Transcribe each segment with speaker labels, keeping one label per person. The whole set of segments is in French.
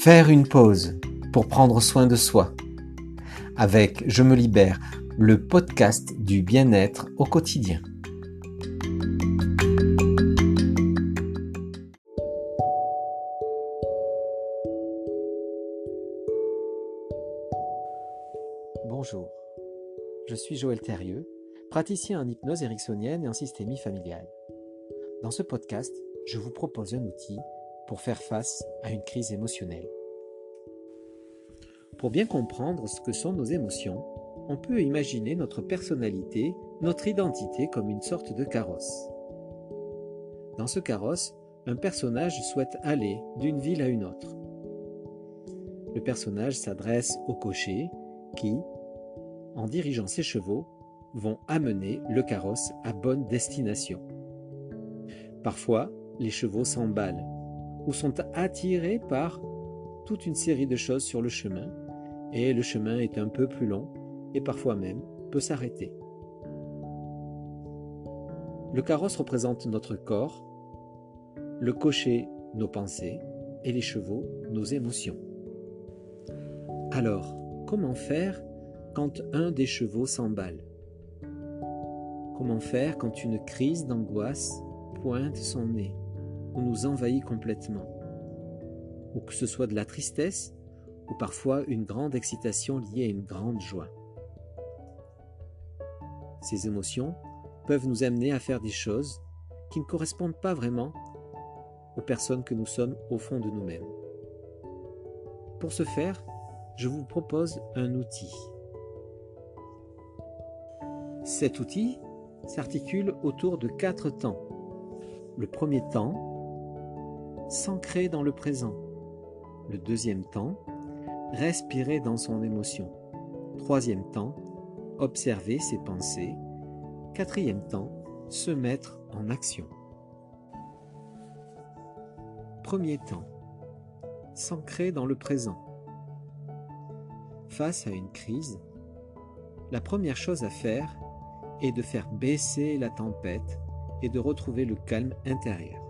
Speaker 1: Faire une pause pour prendre soin de soi. Avec Je me libère, le podcast du bien-être au quotidien. Bonjour, je suis Joël Thérieux, praticien en hypnose ericksonienne et en systémie familiale. Dans ce podcast, je vous propose un outil pour faire face à une crise émotionnelle. Pour bien comprendre ce que sont nos émotions, on peut imaginer notre personnalité, notre identité comme une sorte de carrosse. Dans ce carrosse, un personnage souhaite aller d'une ville à une autre. Le personnage s'adresse au cocher qui, en dirigeant ses chevaux, vont amener le carrosse à bonne destination. Parfois, les chevaux s'emballent ou sont attirés par toute une série de choses sur le chemin, et le chemin est un peu plus long et parfois même peut s'arrêter. Le carrosse représente notre corps, le cocher nos pensées et les chevaux nos émotions. Alors, comment faire quand un des chevaux s'emballe? Comment faire quand une crise d'angoisse pointe son nez? Ou nous envahit complètement, ou que ce soit de la tristesse ou parfois une grande excitation liée à une grande joie. Ces émotions peuvent nous amener à faire des choses qui ne correspondent pas vraiment aux personnes que nous sommes au fond de nous-mêmes. Pour ce faire, je vous propose un outil. Cet outil s'articule autour de quatre temps. Le premier temps, s'ancrer dans le présent. Le deuxième temps, respirer dans son émotion. Troisième temps, observer ses pensées. Quatrième temps, se mettre en action. Premier temps, s'ancrer dans le présent. Face à une crise, la première chose à faire est de faire baisser la tempête et de retrouver le calme intérieur.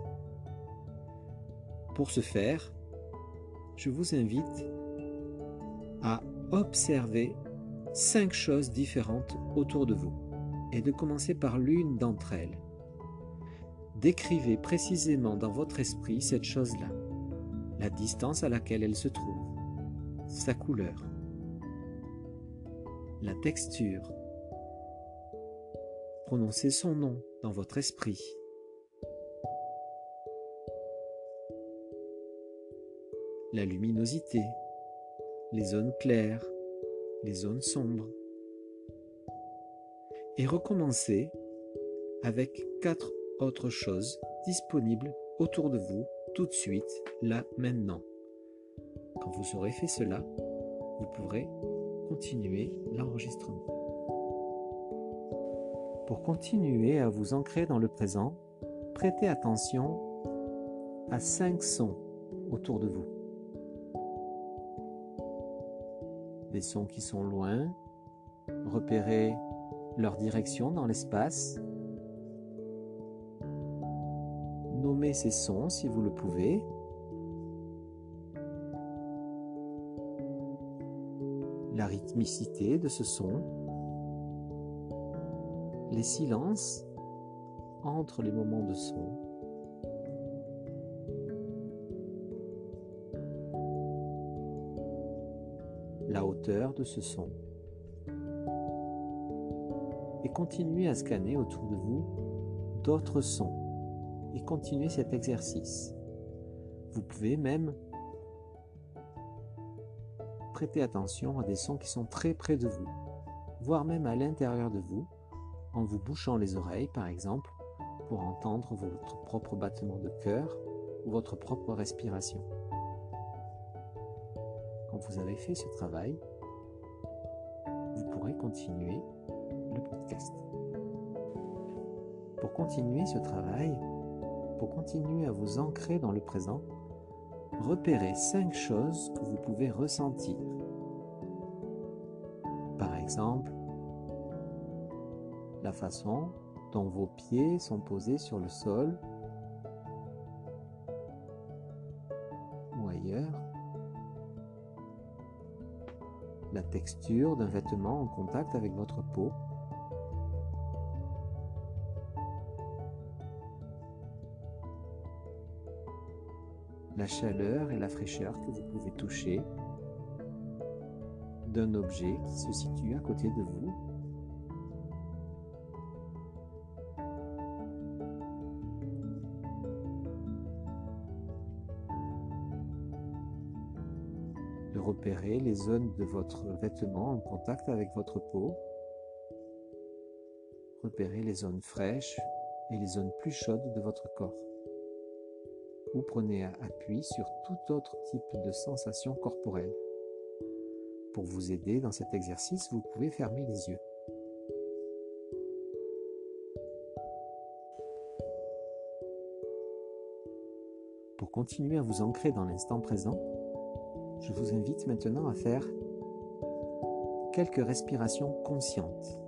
Speaker 1: Pour ce faire, je vous invite à observer cinq choses différentes autour de vous et de commencer par l'une d'entre elles. Décrivez précisément dans votre esprit cette chose-là, la distance à laquelle elle se trouve, sa couleur, la texture. Prononcez son nom dans votre esprit. La luminosité, les zones claires, les zones sombres. Et recommencez avec quatre autres choses disponibles autour de vous tout de suite, là, maintenant. Quand vous aurez fait cela, vous pourrez continuer l'enregistrement. Pour continuer à vous ancrer dans le présent, prêtez attention à cinq sons autour de vous. Des sons qui sont loin, repérez leur direction dans l'espace, nommez ces sons si vous le pouvez. La rythmicité de ce son, les silences entre les moments de son. De ce son. Et continuez à scanner autour de vous d'autres sons et continuez cet exercice. Vous pouvez même prêter attention à des sons qui sont très près de vous, voire même à l'intérieur de vous, en vous bouchant les oreilles par exemple, pour entendre votre propre battement de cœur ou votre propre respiration vous avez fait ce travail, continuer le podcast. Pour continuer ce travail, pour continuer à vous ancrer dans le présent, repérez cinq choses que vous pouvez ressentir. Par exemple, la façon dont vos pieds sont posés sur le sol texture d'un vêtement en contact avec votre peau. La chaleur et la fraîcheur que vous pouvez toucher d'un objet qui se situe à côté de vous repérer les zones de votre vêtement en contact avec votre peau. Repérez les zones fraîches et les zones plus chaudes de votre corps. Ou prenez appui sur tout autre type de sensation corporelle. Pour vous aider dans cet exercice, vous pouvez fermer les yeux. Pour continuer à vous ancrer dans l'instant présent, je vous invite maintenant à faire quelques respirations conscientes.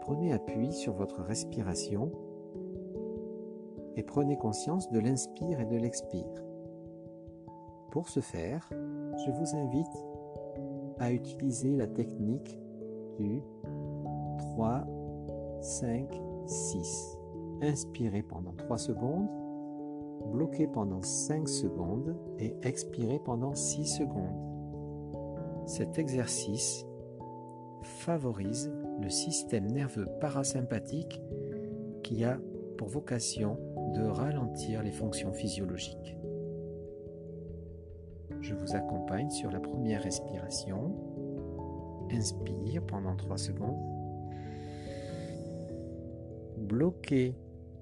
Speaker 1: Prenez appui sur votre respiration et prenez conscience de l'inspire et de l'expire. Pour ce faire, je vous invite à utiliser la technique du 3, 5, 6. Inspirez pendant 3 secondes bloquez pendant 5 secondes et expirez pendant 6 secondes. Cet exercice favorise le système nerveux parasympathique qui a pour vocation de ralentir les fonctions physiologiques. Je vous accompagne sur la première respiration. Inspire pendant 3 secondes. Bloquez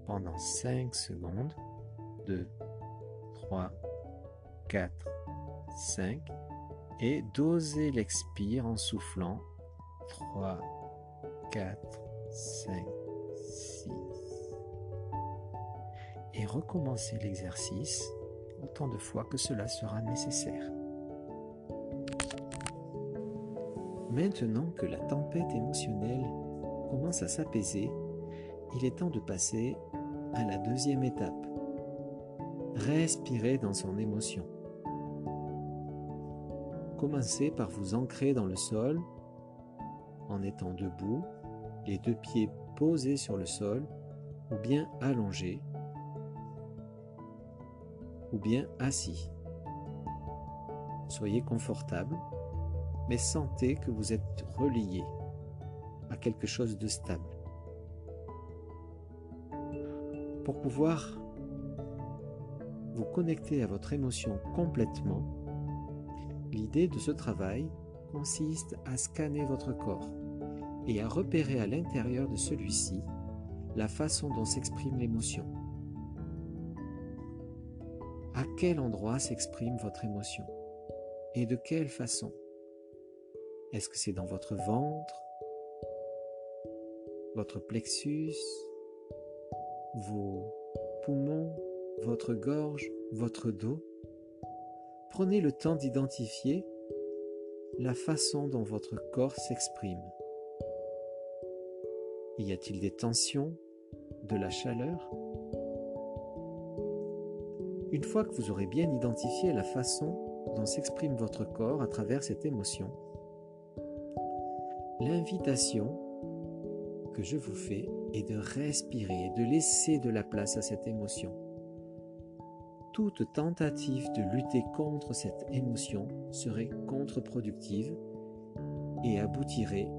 Speaker 1: pendant 5 secondes. 2, 3, 4, 5 et dosez l'expire en soufflant. 3, 4, 5, 6 et recommencez l'exercice autant de fois que cela sera nécessaire. Maintenant que la tempête émotionnelle commence à s'apaiser, il est temps de passer à la deuxième étape, Respirez dans son émotion. Commencez par vous ancrer dans le sol en étant debout, les deux pieds posés sur le sol ou bien allongés ou bien assis. Soyez confortable, mais sentez que vous êtes relié à quelque chose de stable. Pour pouvoir vous connectez à votre émotion complètement, l'idée de ce travail consiste à scanner votre corps et à repérer à l'intérieur de celui-ci la façon dont s'exprime l'émotion. À quel endroit s'exprime votre émotion et de quelle façon? Est-ce que c'est dans votre ventre, votre plexus, vos poumons, votre gorge, votre dos, prenez le temps d'identifier la façon dont votre corps s'exprime. Y a-t-il des tensions, de la chaleur? Une fois que vous aurez bien identifié la façon dont s'exprime votre corps à travers cette émotion, l'invitation que je vous fais est de respirer et de laisser de la place à cette émotion toute tentative de lutter contre cette émotion serait contre-productive et aboutirait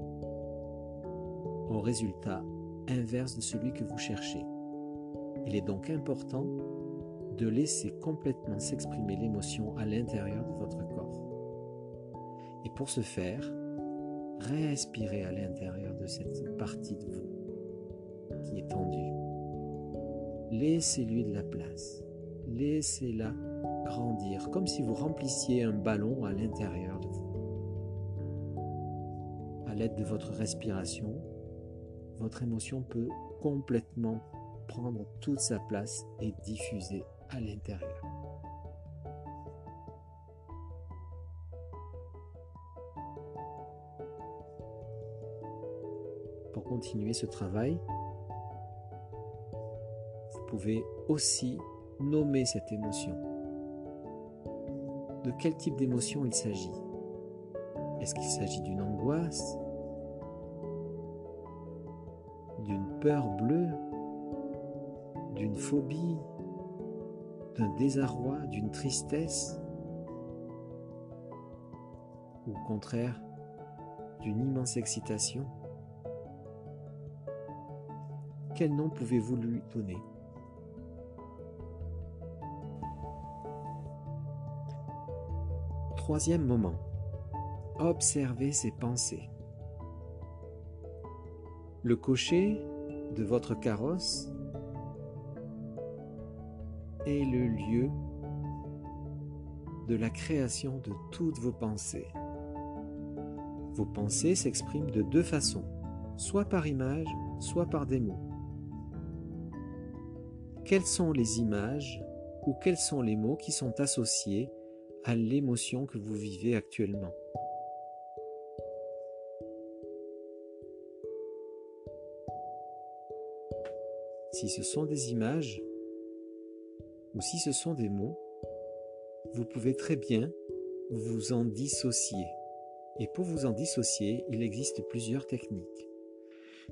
Speaker 1: au résultat inverse de celui que vous cherchez. Il est donc important de laisser complètement s'exprimer l'émotion à l'intérieur de votre corps. Et pour ce faire, respirez à l'intérieur de cette partie de vous qui est tendue. Laissez-lui de la place. Laissez-la grandir, comme si vous remplissiez un ballon à l'intérieur de vous. À l'aide de votre respiration, votre émotion peut complètement prendre toute sa place et diffuser à l'intérieur. Pour continuer ce travail, vous pouvez aussi nommer cette émotion. de quel type d'émotion il s'agit? Est-ce qu'il s'agit d'une angoisse? D'une peur bleue? D'une phobie? D'un désarroi? D'une tristesse? Ou au contraire, d'une immense excitation? Quel nom pouvez-vous lui donner? Troisième moment. Observez ses pensées. Le cocher de votre carrosse est le lieu de la création de toutes vos pensées. Vos pensées s'expriment de deux façons, soit par image, soit par des mots. Quelles sont les images ou quels sont les mots qui sont associés à l'émotion que vous vivez actuellement. Si ce sont des images ou si ce sont des mots, vous pouvez très bien vous en dissocier. Et pour vous en dissocier, il existe plusieurs techniques.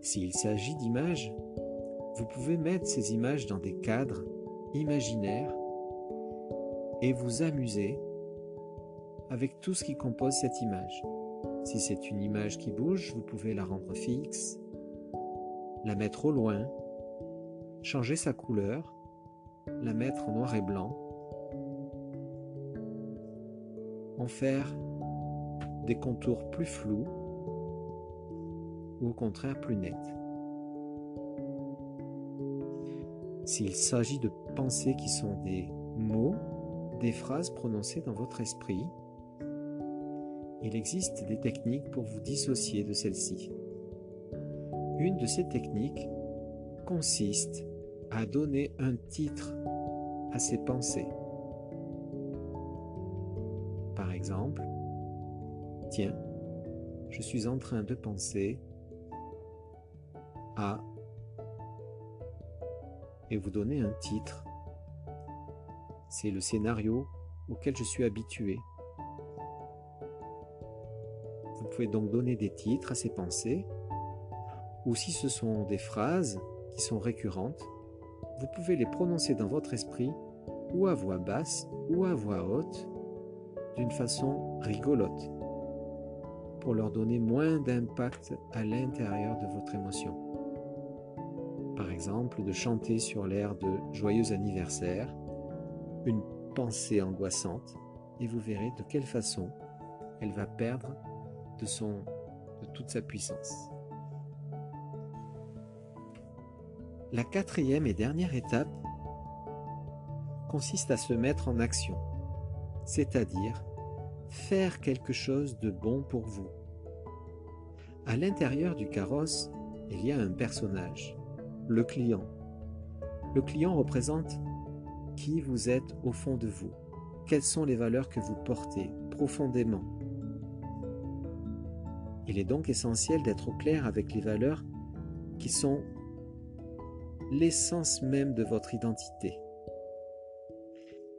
Speaker 1: S'il s'agit d'images, vous pouvez mettre ces images dans des cadres imaginaires et vous amuser avec tout ce qui compose cette image. Si c'est une image qui bouge, vous pouvez la rendre fixe, la mettre au loin, changer sa couleur, la mettre en noir et blanc, en faire des contours plus flous ou au contraire plus nets. S'il s'agit de pensées qui sont des mots, des phrases prononcées dans votre esprit, il existe des techniques pour vous dissocier de celles-ci. Une de ces techniques consiste à donner un titre à ses pensées. Par exemple, tiens, je suis en train de penser à et vous donnez un titre. C'est le scénario auquel je suis habitué. Pouvez donc donner des titres à ces pensées, ou si ce sont des phrases qui sont récurrentes, vous pouvez les prononcer dans votre esprit, ou à voix basse, ou à voix haute, d'une façon rigolote, pour leur donner moins d'impact à l'intérieur de votre émotion. Par exemple, de chanter sur l'air de Joyeux anniversaire, une pensée angoissante, et vous verrez de quelle façon elle va perdre de, toute sa puissance. La quatrième et dernière étape consiste à se mettre en action, c'est-à-dire faire quelque chose de bon pour vous. À l'intérieur du carrosse, il y a un personnage, le client. Le client représente qui vous êtes au fond de vous, quelles sont les valeurs que vous portez profondément, il est donc essentiel d'être au clair avec les valeurs qui sont l'essence même de votre identité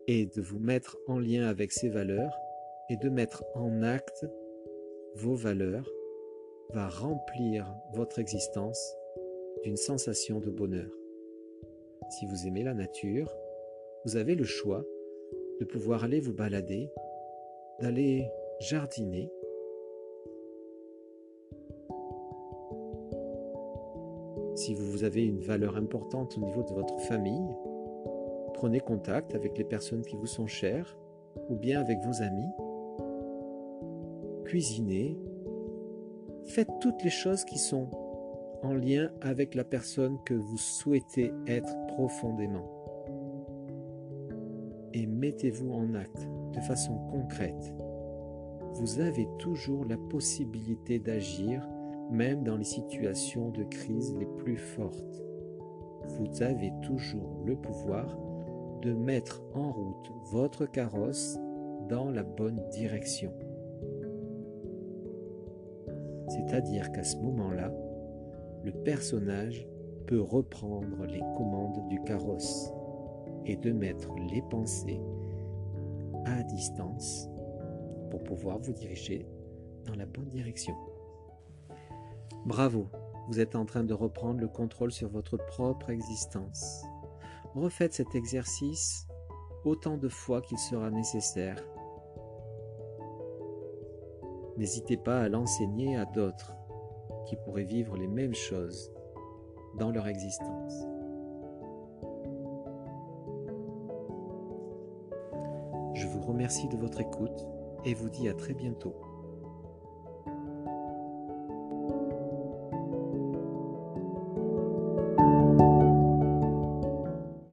Speaker 1: et de vous mettre en lien avec ces valeurs et de mettre en acte vos valeurs va remplir votre existence d'une sensation de bonheur. Si vous aimez la nature, vous avez le choix de pouvoir aller vous balader, d'aller jardiner vous avez une valeur importante au niveau de votre famille, prenez contact avec les personnes qui vous sont chères ou bien avec vos amis. Cuisinez. Faites toutes les choses qui sont en lien avec la personne que vous souhaitez être profondément. Et mettez-vous en acte de façon concrète. Vous avez toujours la possibilité d'agir même dans les situations de crise les plus fortes. Vous avez toujours le pouvoir de mettre en route votre carrosse dans la bonne direction. C'est-à-dire qu'à ce moment-là, le personnage peut reprendre les commandes du carrosse et de mettre les pensées à distance pour pouvoir vous diriger dans la bonne direction. Bravo, vous êtes en train de reprendre le contrôle sur votre propre existence. Refaites cet exercice autant de fois qu'il sera nécessaire. N'hésitez pas à l'enseigner à d'autres qui pourraient vivre les mêmes choses dans leur existence. Je vous remercie de votre écoute et vous dis à très bientôt.